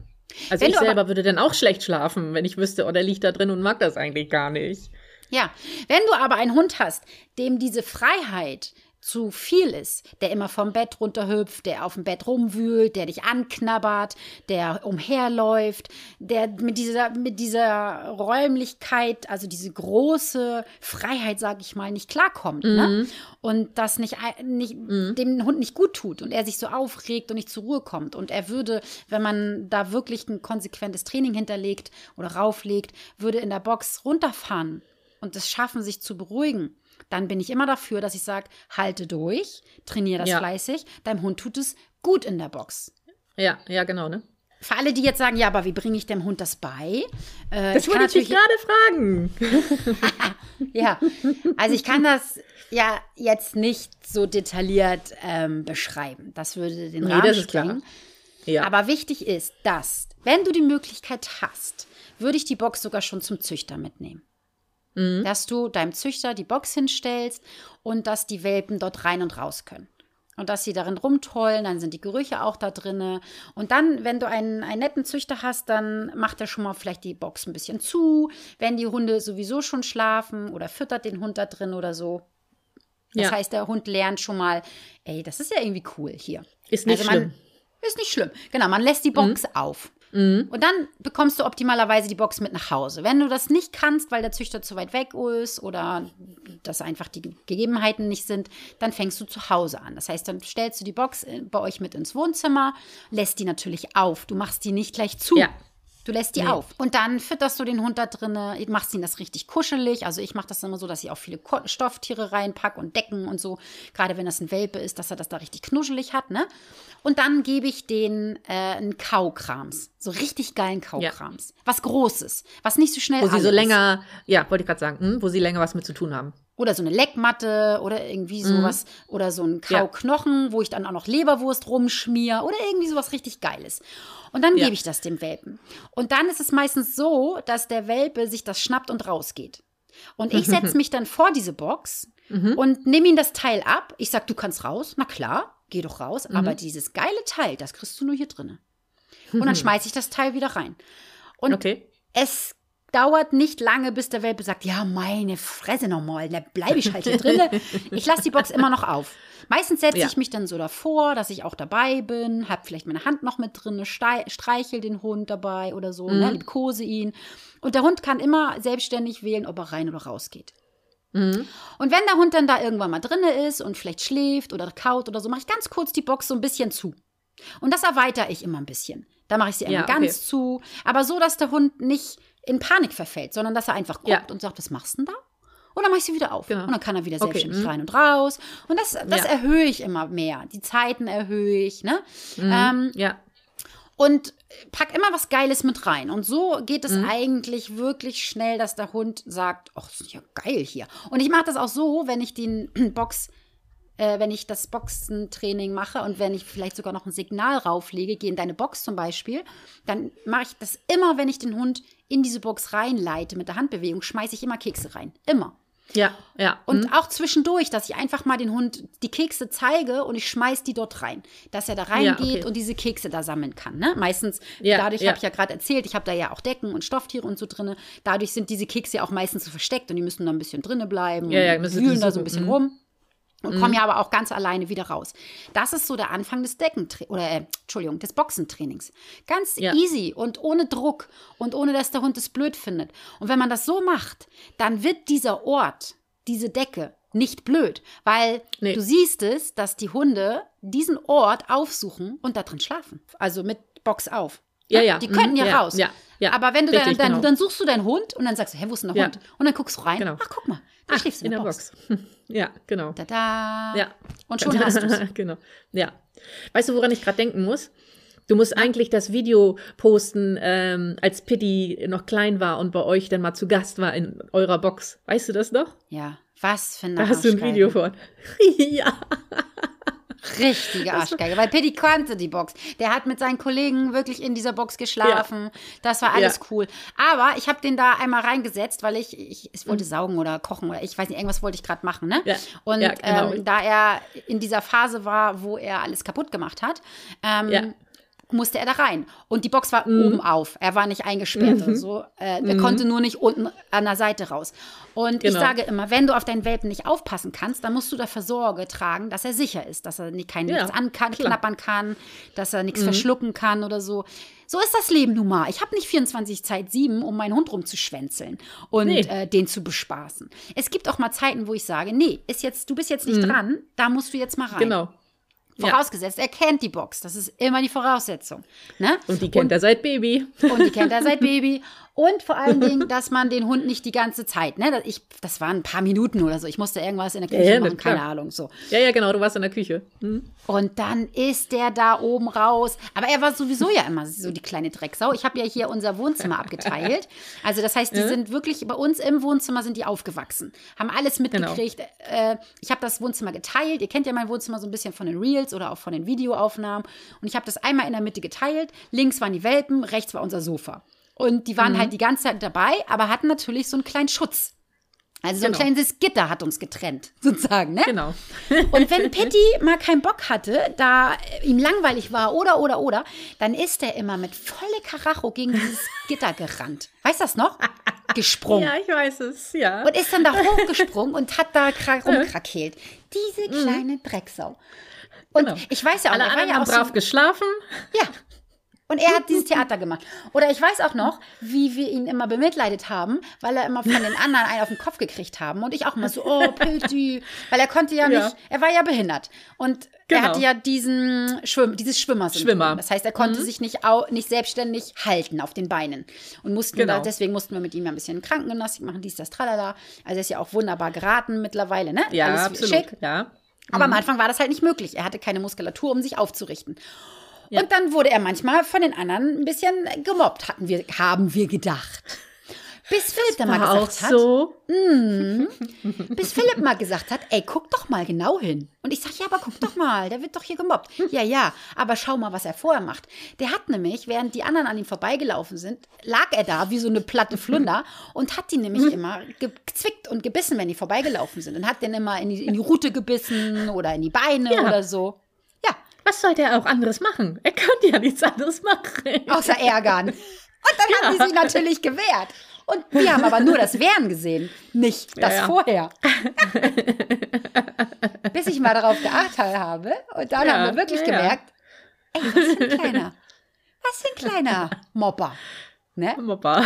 Also wenn ich selber würde dann auch schlecht schlafen, wenn ich wüsste, oh, der liegt da drin und mag das eigentlich gar nicht.
Ja, wenn du aber einen Hund hast, dem diese Freiheit zu viel ist, der immer vom Bett runterhüpft, der auf dem Bett rumwühlt, der dich anknabbert, der umherläuft, der mit dieser, mit dieser Räumlichkeit, also diese große Freiheit, sag ich mal, nicht klarkommt. Ne? Mhm. Ne? Und das nicht, nicht mhm. dem Hund nicht gut tut und er sich so aufregt und nicht zur Ruhe kommt. Und er würde, wenn man da wirklich ein konsequentes Training hinterlegt oder rauflegt, würde in der Box runterfahren und es schaffen, sich zu beruhigen dann bin ich immer dafür, dass ich sage, halte durch, trainiere das ja. fleißig, deinem Hund tut es gut in der Box.
Ja, ja, genau, ne?
Für alle, die jetzt sagen, ja, aber wie bringe ich dem Hund das bei?
Äh, das ich wollte ich gerade fragen.
ja, also ich kann das ja jetzt nicht so detailliert ähm, beschreiben. Das würde den nee, Rahmen sprengen. Ja. Aber wichtig ist, dass, wenn du die Möglichkeit hast, würde ich die Box sogar schon zum Züchter mitnehmen. Mhm. Dass du deinem Züchter die Box hinstellst und dass die Welpen dort rein und raus können. Und dass sie darin rumtollen, dann sind die Gerüche auch da drinne. Und dann, wenn du einen, einen netten Züchter hast, dann macht er schon mal vielleicht die Box ein bisschen zu, wenn die Hunde sowieso schon schlafen oder füttert den Hund da drin oder so. Das ja. heißt, der Hund lernt schon mal, ey, das ist ja irgendwie cool hier.
Ist nicht also man, schlimm.
Ist nicht schlimm. Genau, man lässt die Box mhm. auf. Mhm. Und dann bekommst du optimalerweise die Box mit nach Hause. Wenn du das nicht kannst, weil der Züchter zu weit weg ist oder dass einfach die Gegebenheiten nicht sind, dann fängst du zu Hause an. Das heißt, dann stellst du die Box äh, bei euch mit ins Wohnzimmer, lässt die natürlich auf. Du machst die nicht gleich zu. Ja. Du lässt die nee. auf. Und dann fütterst du den Hund da drinne, machst ihn das richtig kuschelig. Also ich mache das immer so, dass ich auch viele Stofftiere reinpacke und Decken und so. Gerade wenn das ein Welpe ist, dass er das da richtig knuschelig hat, ne? Und dann gebe ich den äh, einen Kaukrams. So richtig geilen Kaukrams. Ja. Was Großes. Was nicht so schnell
Wo sie so länger, ja, wollte ich gerade sagen, hm, wo sie länger was mit zu tun haben.
Oder so eine Leckmatte oder irgendwie sowas. Mhm. Oder so ein Kauknochen, ja. wo ich dann auch noch Leberwurst rumschmier. Oder irgendwie sowas richtig Geiles. Und dann ja. gebe ich das dem Welpen. Und dann ist es meistens so, dass der Welpe sich das schnappt und rausgeht. Und ich setze mich dann vor diese Box mhm. und nehme ihm das Teil ab. Ich sage, du kannst raus. Na klar, geh doch raus. Mhm. Aber dieses geile Teil, das kriegst du nur hier drinnen. Und dann schmeiße ich das Teil wieder rein. Und okay. es dauert nicht lange, bis der Welpe sagt, ja, meine Fresse nochmal, da bleibe ich halt hier drinne. Ich lasse die Box immer noch auf. Meistens setze ja. ich mich dann so davor, dass ich auch dabei bin, habe vielleicht meine Hand noch mit drin, streichel den Hund dabei oder so, ne, mhm. ne, liebkose ihn. Und der Hund kann immer selbstständig wählen, ob er rein oder raus geht. Mhm. Und wenn der Hund dann da irgendwann mal drinne ist und vielleicht schläft oder kaut oder so, mache ich ganz kurz die Box so ein bisschen zu. Und das erweitere ich immer ein bisschen. Da mache ich sie immer ja, okay. ganz zu, aber so, dass der Hund nicht in Panik verfällt, sondern dass er einfach guckt ja. und sagt, was machst du denn da? Und dann mache ich sie wieder auf. Genau. Und dann kann er wieder selbstständig okay. Mhm. rein und raus. Und das, das ja. erhöhe ich immer mehr. Die Zeiten erhöhe ich. Ne? Mhm. Ähm, ja. Und pack immer was Geiles mit rein. Und so geht es mhm. eigentlich wirklich schnell, dass der Hund sagt, ach, das ist ja geil hier. Und ich mache das auch so, wenn ich den Box äh, wenn ich das Boxentraining mache und wenn ich vielleicht sogar noch ein Signal rauflege, geh in deine Box zum Beispiel, dann mache ich das immer, wenn ich den Hund in diese Box reinleite mit der Handbewegung, schmeiße ich immer Kekse rein. Immer.
Ja, ja.
Und mhm. auch zwischendurch, dass ich einfach mal den Hund die Kekse zeige und ich schmeiß die dort rein. Dass er da reingeht ja, okay. und diese Kekse da sammeln kann. Ne? Meistens, ja, dadurch ja. habe ich ja gerade erzählt, ich habe da ja auch Decken und Stofftiere und so drin. Dadurch sind diese Kekse ja auch meistens so versteckt und die müssen da ein bisschen drinne bleiben. Ja, ja, müssen wühlen da so ein bisschen mhm. rum. Und komme ja aber auch ganz alleine wieder raus. Das ist so der Anfang des Deckentra oder äh, Entschuldigung, des Boxentrainings. Ganz
Ja.
easy und ohne Druck und ohne dass der Hund es blöd findet. Und wenn man das so macht, dann wird dieser Ort, diese Decke nicht blöd, weil
Nee.
du siehst es, dass die Hunde diesen Ort aufsuchen und da drin schlafen. Also mit Box auf.
Ja,
Ne?
ja.
Die könnten ja,
Mhm. Ja,
raus.
ja, ja.
Aber wenn du dann,
Richtig,
dann,
genau.
dann suchst du deinen Hund und dann sagst du, hä, wo ist denn der
Ja.
Hund? Und dann guckst du rein.
Genau.
Ach, guck mal, da schläfst du
in der Box. Ja, genau.
Tada.
Ja.
Und schon hast du es.
genau. Ja. Weißt du, woran ich gerade denken muss? Du musst eigentlich das Video posten, ähm, als Pitti noch klein war und bei euch dann mal zu Gast war in eurer Box. Weißt du das noch?
Ja, was für eine
Da hast du ein. Video von. ja.
Richtige Arschgeige, weil Pitti kannte die Box. Der hat mit seinen Kollegen wirklich in dieser Box geschlafen. Das war alles
Ja.
cool. Aber ich habe den da einmal reingesetzt, weil ich, ich, ich
Mhm.
wollte saugen oder kochen oder ich weiß nicht, irgendwas wollte ich gerade machen, ne?
Ja.
Und
Ja, genau.
ähm, da er in dieser Phase war, wo er alles kaputt gemacht hat, ähm,
Ja. Mhm.
Musste er da rein. Und die Box war oben auf. Er war nicht eingesperrt oder so. Äh, er konnte nur nicht unten an der Seite raus. Und ich
Genau.
sage immer, wenn du auf deinen Welpen nicht aufpassen kannst, dann musst du dafür Sorge tragen, dass er sicher ist, dass er nicht, kein,
Ja,
nichts an kann,
klar.
knappern kann, dass er nichts verschlucken kann oder so. So ist das Leben nun mal. Ich habe nicht 24 Zeit 7, um meinen Hund rumzuschwänzeln und
Nee.
äh, den zu bespaßen. Es gibt auch mal Zeiten, wo ich sage, nee, ist jetzt, du bist jetzt nicht dran, da musst du jetzt mal rein.
Genau.
Vorausgesetzt, er kennt die Box. Das ist immer die Voraussetzung. Ne?
Und die kennt er seit Baby.
Und die kennt er seit Baby. Und vor allen Dingen, dass man den Hund nicht die ganze Zeit, ne? Das- Ich, das waren ein paar Minuten oder so. Ich musste irgendwas in der Küche
Ja, ja,
machen,
klar.
keine Ahnung, so.
Ja, ja, genau, du warst in der Küche. Hm.
Und dann ist der da oben raus. Aber er war sowieso ja immer so die kleine Drecksau. Ich habe ja hier unser Wohnzimmer abgeteilt. Also das heißt, die sind wirklich bei uns im Wohnzimmer sind die aufgewachsen, haben alles
Genau.
mitgekriegt. Äh, ich habe das Wohnzimmer geteilt. Ihr kennt ja mein Wohnzimmer so ein bisschen von den Reels oder auch von den Videoaufnahmen. Und ich habe das einmal in der Mitte geteilt. Links waren die Welpen, rechts war unser Sofa. Und die
Mhm.
waren halt die ganze Zeit dabei, aber hatten natürlich so einen kleinen Schutz. Also so ein
Genau.
kleines Gitter hat uns getrennt, sozusagen, ne?
Genau.
Und wenn Pitti mal keinen Bock hatte, da ihm langweilig war oder, oder, oder, dann ist er immer mit volle Karacho gegen dieses Gitter gerannt. Weißt du das noch? Gesprungen.
Ja, ich weiß es, ja.
Und ist dann da hochgesprungen und hat da kra- rumkrakeelt. Diese kleine Drecksau. Und
Mhm. Genau.
ich weiß ja auch,
Alle
er war ja
haben
auch
brav
so,
geschlafen.
ja. Und er hat dieses Theater gemacht. Oder ich weiß auch noch, wie wir ihn immer bemitleidet haben, weil er immer von den anderen einen auf den Kopf gekriegt haben. Und ich auch immer so, oh, Pitti. Weil er konnte ja
Ja.
nicht, er war ja behindert. Und er
Genau.
hatte ja diesen Schwimm, dieses Schwimmersyndrom.
Schwimmer. Mhm.
Das heißt, er konnte sich nicht, au, nicht selbstständig halten auf den Beinen. Und mussten
Genau.
da, deswegen mussten wir mit ihm ja ein bisschen Krankengymnastik machen, dies, das, tralala. Also er ist ja auch wunderbar geraten mittlerweile, ne?
Ja,
Alles
absolut.
schick.
Ja.
Aber am Anfang war das halt nicht möglich. Er hatte keine Muskulatur, um sich aufzurichten. Und dann wurde er manchmal von den anderen ein bisschen gemobbt, hatten wir, haben wir gedacht. Bis Philipp dann mal gesagt hat,
so.
bis Philipp mal gesagt hat, ey, guck doch mal genau hin. Und ich sag, ja, aber guck doch mal, der wird doch hier gemobbt. Ja, ja, aber schau mal, was er vorher macht. Der hat nämlich, während die anderen an ihm vorbeigelaufen sind, lag er da wie so eine platte Flunder und hat die nämlich immer gezwickt und gebissen, wenn die vorbeigelaufen sind. Und hat den immer in die, in die Rute gebissen oder in die Beine
Ja.
oder so. Ja,
Was sollte er auch anderes machen? Er könnte ja nichts anderes machen.
außer ärgern. Und dann haben die sich natürlich gewehrt. Und wir haben aber nur das Wehren gesehen, nicht das
ja.
Vorher. Bis ich mal darauf geachtet habe. Und dann
Ja,
haben wir wirklich
ja, ja.
gemerkt, ey, was für ein kleiner, was für ein kleiner Mopper. Ne?
Mopper.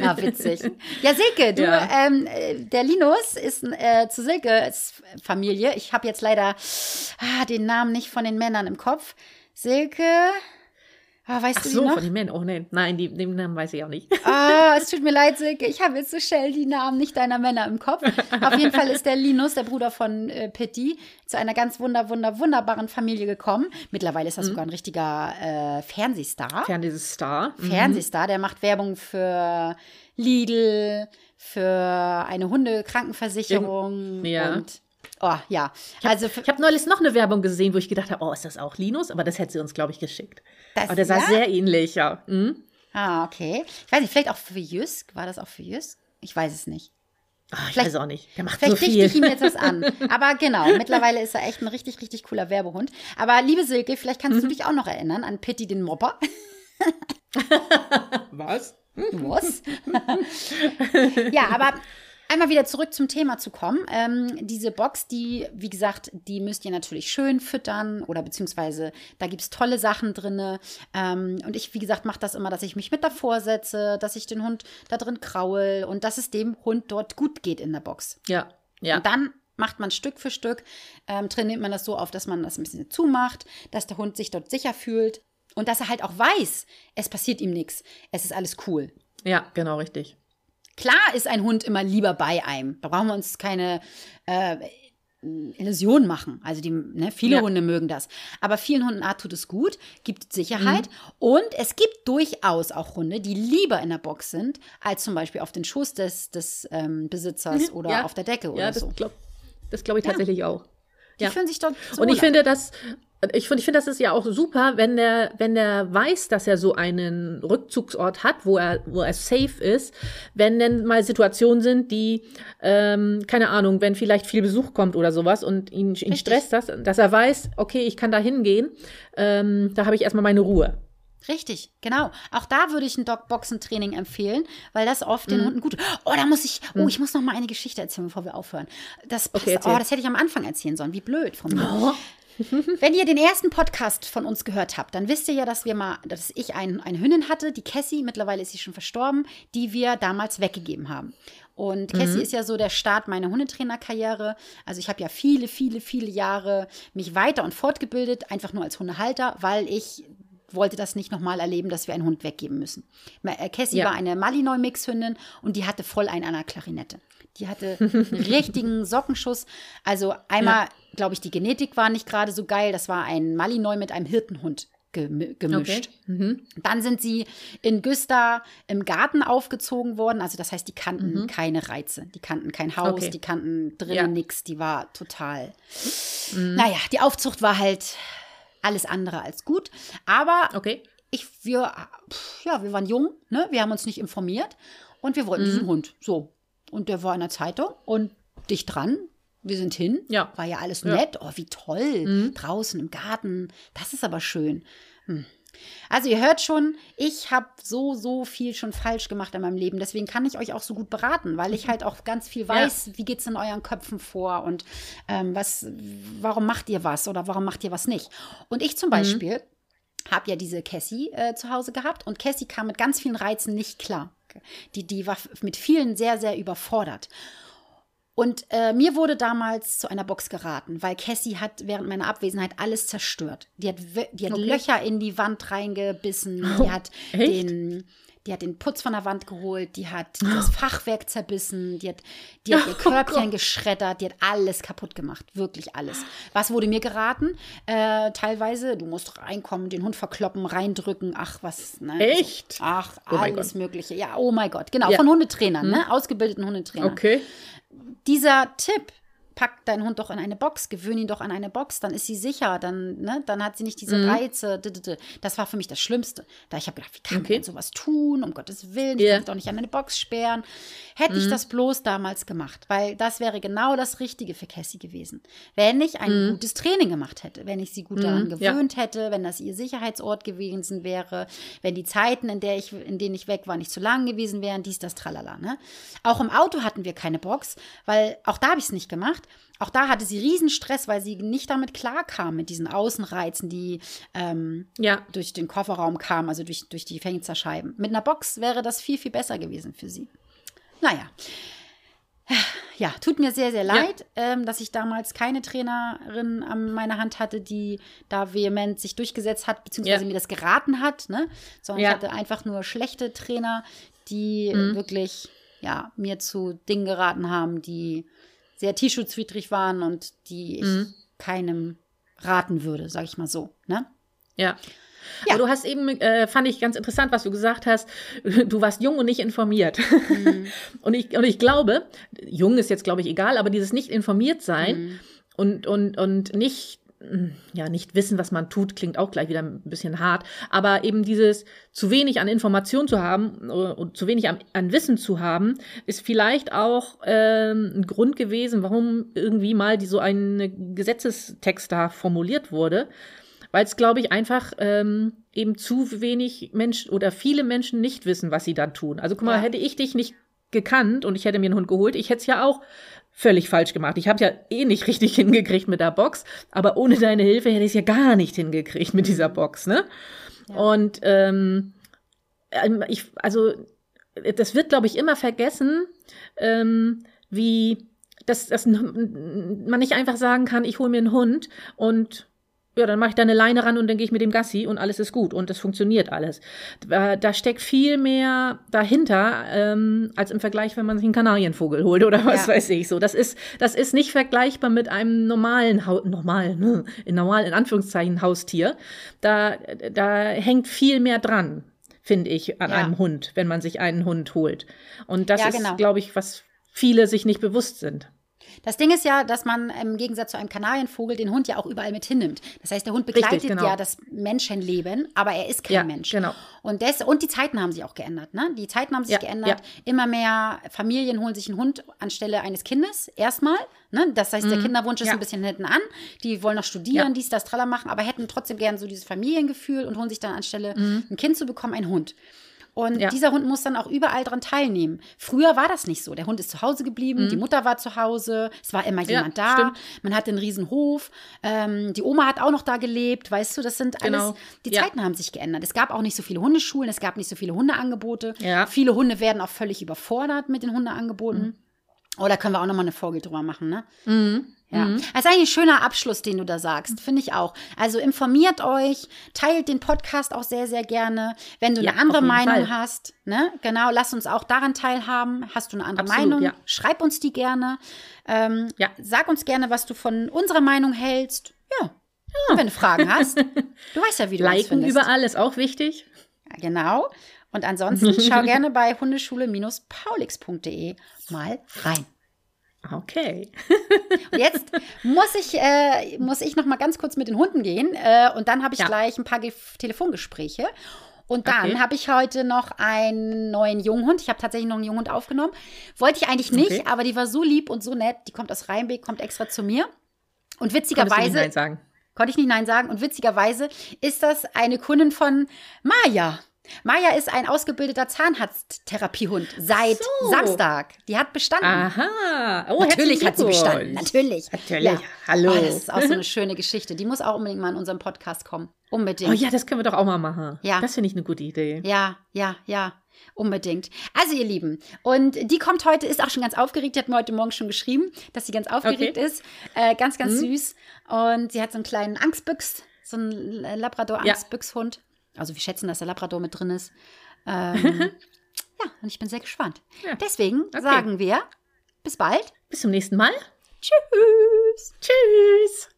Ja, witzig. Ja, Silke, du,
Ja.
ähm, äh, der Linus ist äh, zu Silkes Familie. Ich habe jetzt leider ah, den Namen nicht von den Männern im Kopf. Silke, ah, weißt
Ach
du
so,
die noch?
von den Männern. Oh nein, nein, die, den Namen weiß ich auch nicht.
Ah, es tut mir leid, Silke. Ich habe jetzt so schnell die Namen nicht deiner Männer im Kopf. Auf jeden Fall ist der Linus, der Bruder von äh, Pitti, zu einer ganz wunder, wunder, wunderbaren Familie gekommen. Mittlerweile ist er sogar ein richtiger äh, Fernsehstar.
Fern dieses Star. Mhm.
Fernsehstar, der macht Werbung für Lidl, für eine Hundekrankenversicherung
Ja.
und oh ja, also für,
Ich habe neulich noch eine Werbung gesehen, wo ich gedacht habe, oh, ist das auch Linus? Aber das hätte sie uns, glaube ich, geschickt.
Das-
Aber der sah
ja?
sehr ähnlich, ja. Mhm.
ah okay, ich weiß nicht, vielleicht auch für Jüsk, war das auch für Jüsk? Ich weiß es nicht.
Ah, ich
Vielleicht-
weiß auch nicht. Der macht
Vielleicht
so viel.
ich ihm jetzt was an. Aber genau, mittlerweile ist er echt ein richtig, richtig cooler Werbehund. Aber liebe Silke, vielleicht kannst
Mhm.
du dich auch noch erinnern an Pitti den Mopper.
Was?
Was? ja, aber einmal wieder zurück zum Thema zu kommen. Ähm, diese Box, die, wie gesagt, die müsst ihr natürlich schön füttern oder beziehungsweise da gibt es tolle Sachen drin. Ähm, und ich, wie gesagt, mache das immer, dass ich mich mit davor setze, dass ich den Hund da drin kraul und dass es dem Hund dort gut geht in der Box.
Ja, ja.
Und dann macht man Stück für Stück, ähm, trainiert man das so auf, dass man das ein bisschen zumacht, dass der Hund sich dort sicher fühlt und dass er halt auch weiß, es passiert ihm nichts, es ist alles cool.
Ja, genau richtig.
Klar ist ein Hund immer lieber bei einem. Da brauchen wir uns keine äh, Illusion machen. Also die, ne, viele ja. Hunde mögen das. Aber vielen Hunden ah, tut es gut, gibt Sicherheit. Mhm. Und es gibt durchaus auch Hunde, die lieber in der Box sind, als zum Beispiel auf den Schoß des, des ähm, Besitzers mhm. oder ja. auf der Decke oder
ja, das
so.
Glaub, das glaube ich tatsächlich auch.
Die fühlen sich dort
so Und ich finde, dass ich finde, ich finde, das ist ja auch super, wenn der, wenn der weiß, dass er so einen Rückzugsort hat, wo er, wo er safe ist, wenn denn mal Situationen sind, die, ähm, keine Ahnung, wenn vielleicht viel Besuch kommt oder sowas und ihn, ihn stresst das, dass er weiß, okay, ich kann da hingehen, ähm, da habe ich erstmal meine Ruhe.
Richtig, genau. Auch da würde ich ein Dogboxen-Training empfehlen, weil das oft den mhm. Hunden gut. Oh, da muss ich. Oh, mhm. ich muss noch mal eine Geschichte erzählen, bevor wir aufhören. Das passt. Okay, oh, das hätte ich am Anfang erzählen sollen. Wie blöd von mir. Oh. Wenn ihr den ersten Podcast von uns gehört habt, dann wisst ihr ja, dass wir mal, dass ich ein, eine Hündin hatte, die Cassie, mittlerweile ist sie schon verstorben, die wir damals weggegeben haben. Und Cassie mhm. ist ja so der Start meiner Hundetrainerkarriere. Also ich habe ja viele, viele, viele Jahre mich weiter und fortgebildet, einfach nur als Hundehalter, weil ich wollte das nicht nochmal erleben, dass wir einen Hund weggeben müssen. Äh, Cassie ja. war eine Malinois-Mix-Hündin und die hatte voll einen an der Klarinette. Die hatte einen richtigen Sockenschuss. Also einmal, ja. glaube ich, die Genetik war nicht gerade so geil. Das war ein Malinois mit einem Hirtenhund gemischt. Okay. Mhm. Dann sind sie in Güster im Garten aufgezogen worden. Also das heißt, die kannten mhm. keine Reize. Die kannten kein Haus, okay. die kannten drinnen ja. nichts. Die war total. Mhm. Naja, die Aufzucht war halt alles andere als gut. Aber
okay.
ich, wir, ja, wir waren jung, ne? Wir haben uns nicht informiert und wir wollten diesen mhm. Hund. So. Und der war in der Zeitung und dicht dran. Wir sind hin.
Ja.
War ja alles nett. Ja. Oh, wie toll. Mhm. Draußen im Garten. Das ist aber schön. Hm. Also ihr hört schon, ich habe so, so viel schon falsch gemacht in meinem Leben. Deswegen kann ich euch auch so gut beraten, weil ich halt auch ganz viel weiß, ja. wie geht es in euren Köpfen vor und ähm, was, warum macht ihr was oder warum macht ihr was nicht. Und ich zum mhm. Beispiel mhm. habe ja diese Cassie äh, zu Hause gehabt und Cassie kam mit ganz vielen Reizen nicht klar. Die, die war mit vielen sehr, sehr überfordert. Und äh, mir wurde damals zu einer Box geraten, weil Cassie hat während meiner Abwesenheit alles zerstört. Die hat, die hat okay. Löcher in die Wand reingebissen, die hat oh, den die hat den Putz von der Wand geholt, die hat das Fachwerk zerbissen, die hat, die hat ihr oh Körbchen oh geschreddert, die hat alles kaputt gemacht, wirklich alles. Was wurde mir geraten? Äh, teilweise, du musst reinkommen, den Hund verkloppen, reindrücken, ach was. Ne?
Echt?
ach, oh alles Mögliche. Ja, oh mein Gott, genau, ja. von Hundetrainern, ne? hm. ne? ausgebildeten Hundetrainern.
Okay.
Dieser Tipp, pack deinen Hund doch in eine Box, gewöhn ihn doch an eine Box, dann ist sie sicher, dann, ne, dann hat sie nicht diese mhm. Reize. Das war für mich das Schlimmste. Da ich habe gedacht, wie kann okay. man denn sowas tun? Um Gottes Willen, ich yeah. kann doch nicht an eine Box sperren. Hätte mhm. ich das bloß damals gemacht, weil das wäre genau das Richtige für Cassie gewesen. Wenn ich ein mhm. gutes Training gemacht hätte, wenn ich sie gut daran mhm. gewöhnt ja. hätte, wenn das ihr Sicherheitsort gewesen wäre, wenn die Zeiten, in, der ich, in denen ich weg war, nicht zu lang gewesen wären, dies, das, tralala. Ne? Auch im Auto hatten wir keine Box, weil auch da habe ich es nicht gemacht. Auch da hatte sie Riesenstress, weil sie nicht damit klarkam, mit diesen Außenreizen, die ähm, ja. durch den Kofferraum kamen, also durch, durch die Fensterscheiben. Mit einer Box wäre das viel, viel besser gewesen für sie. Naja. Ja, tut mir sehr, sehr leid, ja. ähm, dass ich damals keine Trainerin an meiner Hand hatte, die da vehement sich durchgesetzt hat, beziehungsweise ja. mir das geraten hat, ne? Sondern ja. ich hatte einfach nur schlechte Trainer, die mhm. wirklich, ja, mir zu Dingen geraten haben, die sehr tierschutzwidrig waren und die ich mhm. keinem raten würde, sage ich mal so. Ne?
Ja. Ja. Aber du hast eben, äh, fand ich ganz interessant, was du gesagt hast, du warst jung und nicht informiert. Mhm. und, ich, und ich glaube, jung ist jetzt, glaube ich, egal, aber dieses nicht informiert sein mhm. und, und, und nicht ja, nicht wissen, was man tut, klingt auch gleich wieder ein bisschen hart, aber eben dieses zu wenig an Informationen zu haben äh, und zu wenig an, an Wissen zu haben, ist vielleicht auch ähm, ein Grund gewesen, warum irgendwie mal die, so ein Gesetzestext da formuliert wurde, weil es, glaube ich, einfach ähm, eben zu wenig Menschen oder viele Menschen nicht wissen, was sie dann tun. Also guck mal, ja. hätte ich dich nicht gekannt und ich hätte mir einen Hund geholt, ich hätte es ja auch völlig falsch gemacht. Ich habe ja eh nicht richtig hingekriegt mit der Box, aber ohne deine Hilfe hätte ich es ja gar nicht hingekriegt mit dieser Box, ne? Ja. Und ähm, ähm ich, also das wird, glaube ich, immer vergessen, ähm, wie dass, dass man nicht einfach sagen kann, ich hole mir einen Hund und ja, dann mache ich da eine Leine ran und dann gehe ich mit dem Gassi und alles ist gut und es funktioniert alles. Da, steckt viel mehr dahinter ähm, als im Vergleich, wenn man sich einen Kanarienvogel holt oder was ja. weiß ich so. Das ist das ist nicht vergleichbar mit einem normalen ha normalen in normal in Anführungszeichen Haustier. Da da hängt viel mehr dran, finde ich, an ja. einem Hund, wenn man sich einen Hund holt. Und das ja, genau. ist, glaube ich, was viele sich nicht bewusst sind.
Das Ding ist ja, dass man im Gegensatz zu einem Kanarienvogel den Hund ja auch überall mit hinnimmt. Das heißt, der Hund begleitet Richtig, genau. ja das Menschenleben, aber er ist kein ja, Mensch. Genau. Und, des, und die Zeiten haben sich auch geändert. Ne? Die Zeiten haben sich ja, geändert. Ja. Immer mehr Familien holen sich einen Hund anstelle eines Kindes. Erstmal. Ne? Das heißt, der mhm. Kinderwunsch ist ein bisschen hinten an. Die wollen noch studieren, dies, das, Traller machen, aber hätten trotzdem gern so dieses Familiengefühl und holen sich dann anstelle mhm. ein Kind zu bekommen einen Hund. Und ja. dieser Hund muss dann auch überall dran teilnehmen. Früher war das nicht so. Der Hund ist zu Hause geblieben, mhm. die Mutter war zu Hause, es war immer jemand ja, da. Stimmt. Man hatte einen riesen Hof. Ähm, die Oma hat auch noch da gelebt, weißt du, das sind alles, genau. die ja. Zeiten haben sich geändert. Es gab auch nicht so viele Hundeschulen, es gab nicht so viele Hundeangebote. Viele Hunde werden auch völlig überfordert mit den Hundeangeboten. Mhm. Oh, da können wir auch nochmal eine Folge drüber machen, ne? Mhm. Ja, mhm. das ist eigentlich ein schöner Abschluss, den du da sagst, finde ich auch. Also informiert euch, teilt den Podcast auch sehr, sehr gerne. Wenn du ja, eine andere Meinung Fall. hast, ne, genau, lass uns auch daran teilhaben. Hast du eine andere Absolut, Meinung? Ja. Schreib uns die gerne. Ähm, ja. Sag uns gerne, was du von unserer Meinung hältst. Ja. Und wenn du Fragen hast, du weißt ja, wie du
Liken uns findest. überall ist auch wichtig.
Ja, genau. Und ansonsten schau gerne bei hundeschule-paulix.de mal rein.
Okay.
und jetzt muss ich, äh, muss ich noch mal ganz kurz mit den Hunden gehen äh, und dann habe ich ja. gleich ein paar Ge Telefongespräche. Und dann okay. habe ich heute noch einen neuen Junghund. Ich habe tatsächlich noch einen Junghund aufgenommen. Wollte ich eigentlich nicht, okay. aber die war so lieb und so nett. Die kommt aus Rheinbeck, kommt extra zu mir. Und witzigerweise. Konntest du nicht Nein sagen? Konnte ich nicht Nein sagen. Und witzigerweise ist das eine Kundin von Maja. Maja ist ein ausgebildeter Zahnarzttherapiehund seit so. Samstag. Die hat bestanden.
Aha.
Oh, Natürlich hat sie bestanden. Natürlich.
Natürlich. Ja. Hallo.
Oh, das ist auch so eine schöne Geschichte. Die muss auch unbedingt mal in unserem Podcast kommen. Unbedingt.
Oh ja, das können wir doch auch mal machen. Ja. Das finde ich eine gute Idee.
Ja, ja, ja. Unbedingt. Also, ihr Lieben, und die kommt heute, ist auch schon ganz aufgeregt. Die hat mir heute Morgen schon geschrieben, dass sie ganz aufgeregt okay. ist. Äh, ganz, ganz mhm. süß. Und sie hat so einen kleinen Angstbüchs, so einen Labrador-Angstbüchshund. Ja. Also wir schätzen, dass der Labrador mit drin ist. Ähm, ja, und ich bin sehr gespannt. Ja. Deswegen okay. sagen wir bis bald.
Bis zum nächsten Mal.
Tschüss.
Tschüss.